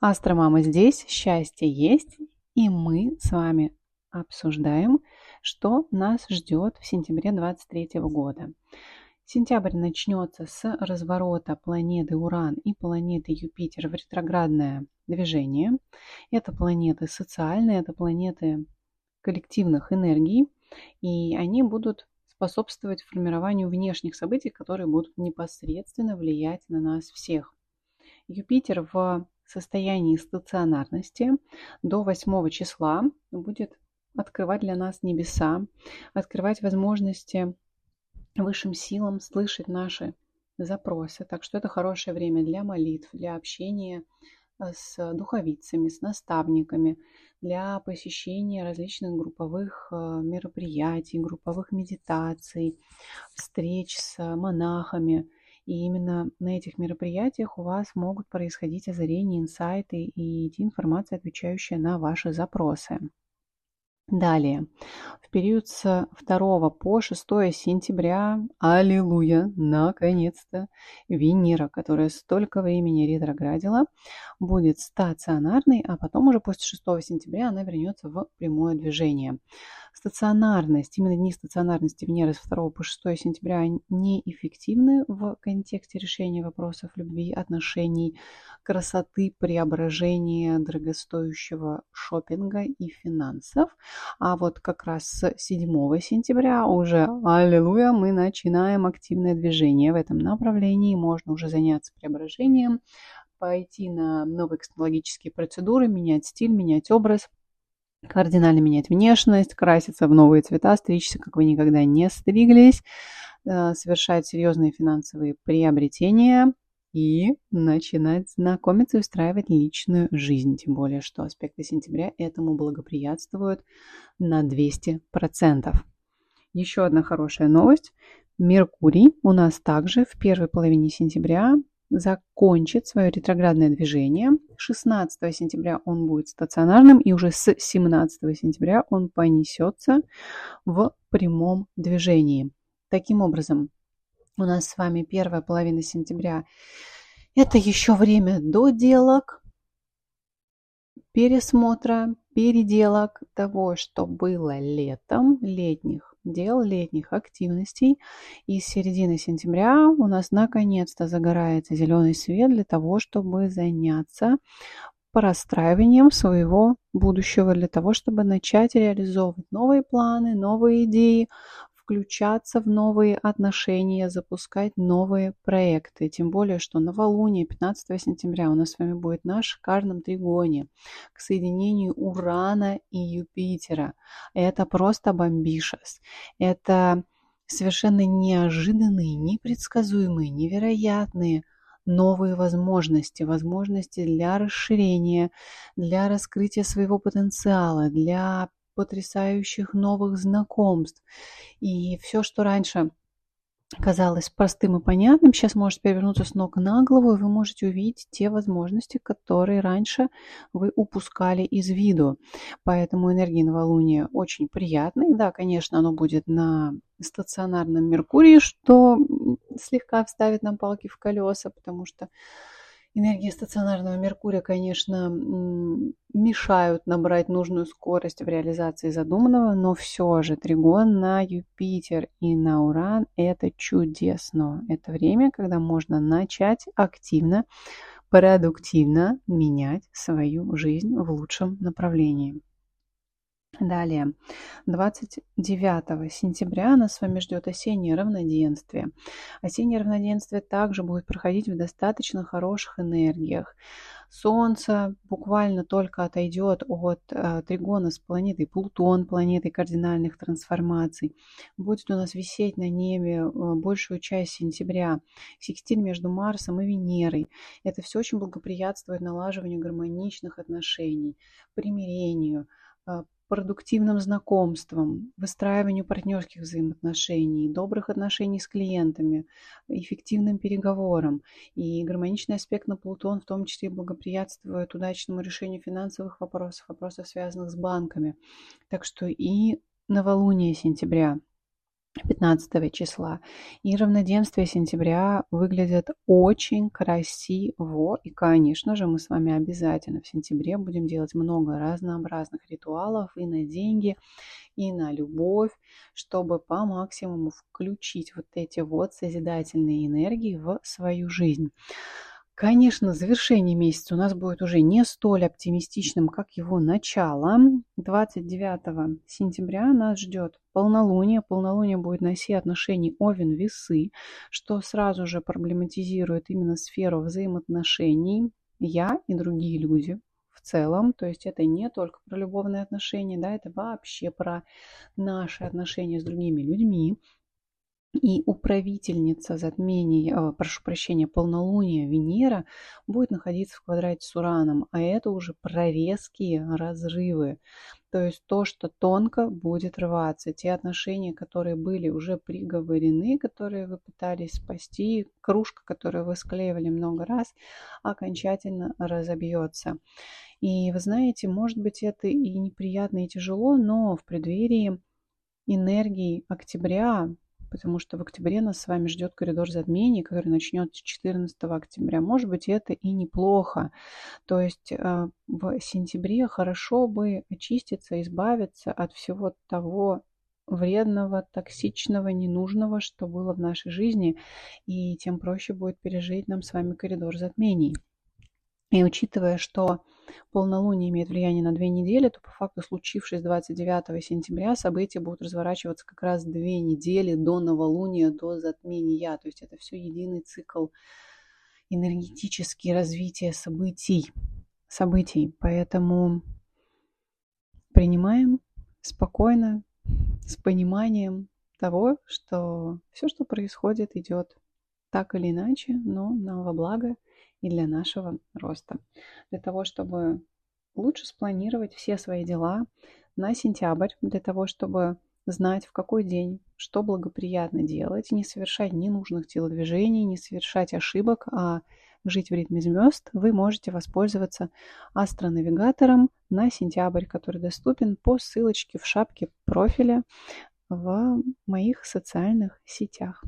Астромама здесь, счастье есть, и мы с вами обсуждаем, что нас ждет в сентябре 2023 года. Сентябрь начнется с разворота планеты Уран и планеты Юпитер в ретроградное движение. Это планеты социальные, это планеты коллективных энергий, и они будут способствовать формированию внешних событий, которые будут непосредственно влиять на нас всех. Юпитер в состоянии стационарности до 8 числа будет открывать для нас небеса, открывать возможности высшим силам слышать наши запросы. Так что это хорошее время для молитв, для общения э, с духовицами, с наставниками, для посещения различных групповых э, мероприятий, групповых медитаций, встреч с монахами. И именно на этих мероприятиях у вас могут происходить озарения, инсайты и идти информация, отвечающая на ваши запросы. Далее, в период с 2 по 6 сентября, аллилуйя, наконец-то, Венера, которая столько времени ретроградила, будет стационарной, а потом уже после 6 сентября она вернется в прямое движение. Стационарность, именно дни стационарности Венеры с 2 по 6 сентября неэффективны в контексте решения вопросов любви, отношений, красоты, преображения, дорогостоящего шопинга и финансов. А вот как раз с 7 сентября уже, аллилуйя, мы начинаем активное движение в этом направлении. Можно уже заняться преображением, пойти на новые косметологические процедуры, менять стиль, менять образ, кардинально менять внешность, краситься в новые цвета, стричься, как вы никогда не стриглись, э, совершать серьезные финансовые приобретения и начинать знакомиться и устраивать личную жизнь. Тем более, что аспекты сентября этому благоприятствуют на 200%. Еще одна хорошая новость. Меркурий у нас также в первой половине сентября закончит свое ретроградное движение. 16 сентября он будет стационарным, и уже с 17 сентября он понесется в прямом движении. Таким образом, у нас с вами первая половина сентября – это еще время доделок, пересмотра, переделок того, что было летом, летних дел, летних активностей. И с середины сентября у нас наконец-то загорается зеленый свет для того, чтобы заняться простраиванием своего будущего, для того, чтобы начать реализовывать новые планы, новые идеи, включаться в новые отношения, запускать новые проекты. Тем более, что новолуние 15 сентября у нас с вами будет на шикарном тригоне к соединению Урана и Юпитера. Это просто бомбишес. Это совершенно неожиданные, непредсказуемые, невероятные новые возможности, возможности для расширения, для раскрытия своего потенциала, для потрясающих новых знакомств. И все, что раньше казалось простым и понятным, сейчас может перевернуться с ног на голову, и вы можете увидеть те возможности, которые раньше вы упускали из виду. Поэтому энергия новолуния очень приятная. Да, конечно, оно будет на стационарном Меркурии, что слегка вставит нам палки в колеса, потому что энергии стационарного Меркурия, конечно, мешают набрать нужную скорость в реализации задуманного, но все же тригон на Юпитер и на Уран – это чудесно. Это время, когда можно начать активно, продуктивно менять свою жизнь в лучшем направлении. Далее, 29 сентября нас с вами ждет осеннее равноденствие. Осеннее равноденствие также будет проходить в достаточно хороших энергиях. Солнце буквально только отойдет от э, тригона с планетой Плутон, планетой кардинальных трансформаций. Будет у нас висеть на небе э, большую часть сентября. Секстиль между Марсом и Венерой. Это все очень благоприятствует налаживанию гармоничных отношений, примирению, э, продуктивным знакомствам, выстраиванию партнерских взаимоотношений, добрых отношений с клиентами, эффективным переговорам. И гармоничный аспект на Плутон в том числе благоприятствует удачному решению финансовых вопросов, вопросов, связанных с банками. Так что и новолуние сентября 15 числа. И равноденствие сентября выглядит очень красиво. И, конечно же, мы с вами обязательно в сентябре будем делать много разнообразных ритуалов и на деньги, и на любовь, чтобы по максимуму включить вот эти вот созидательные энергии в свою жизнь. Конечно, завершение месяца у нас будет уже не столь оптимистичным, как его начало. 29 сентября нас ждет полнолуние. Полнолуние будет на все отношений Овен-Весы, что сразу же проблематизирует именно сферу взаимоотношений я и другие люди в целом. То есть это не только про любовные отношения, да, это вообще про наши отношения с другими людьми. И управительница затмения, э, прошу прощения, полнолуния Венера будет находиться в квадрате с Ураном, а это уже прорезкие разрывы. То есть то, что тонко будет рваться, те отношения, которые были уже приговорены, которые вы пытались спасти, кружка, которую вы склеивали много раз, окончательно разобьется. И вы знаете, может быть это и неприятно, и тяжело, но в преддверии энергии октября потому что в октябре нас с вами ждет коридор затмений, который начнется 14 октября. Может быть, это и неплохо. То есть э, в сентябре хорошо бы очиститься, избавиться от всего того вредного, токсичного, ненужного, что было в нашей жизни, и тем проще будет пережить нам с вами коридор затмений. И учитывая, что полнолуние имеет влияние на две недели, то по факту случившись 29 сентября события будут разворачиваться как раз две недели до новолуния, до затмения. То есть это все единый цикл энергетический развития событий. событий. Поэтому принимаем спокойно, с пониманием того, что все, что происходит, идет так или иначе, но на во благо – и для нашего роста. Для того, чтобы лучше спланировать все свои дела на сентябрь, для того, чтобы знать, в какой день что благоприятно делать, не совершать ненужных телодвижений, не совершать ошибок, а жить в ритме звезд, вы можете воспользоваться астронавигатором на сентябрь, который доступен по ссылочке в шапке профиля в моих социальных сетях.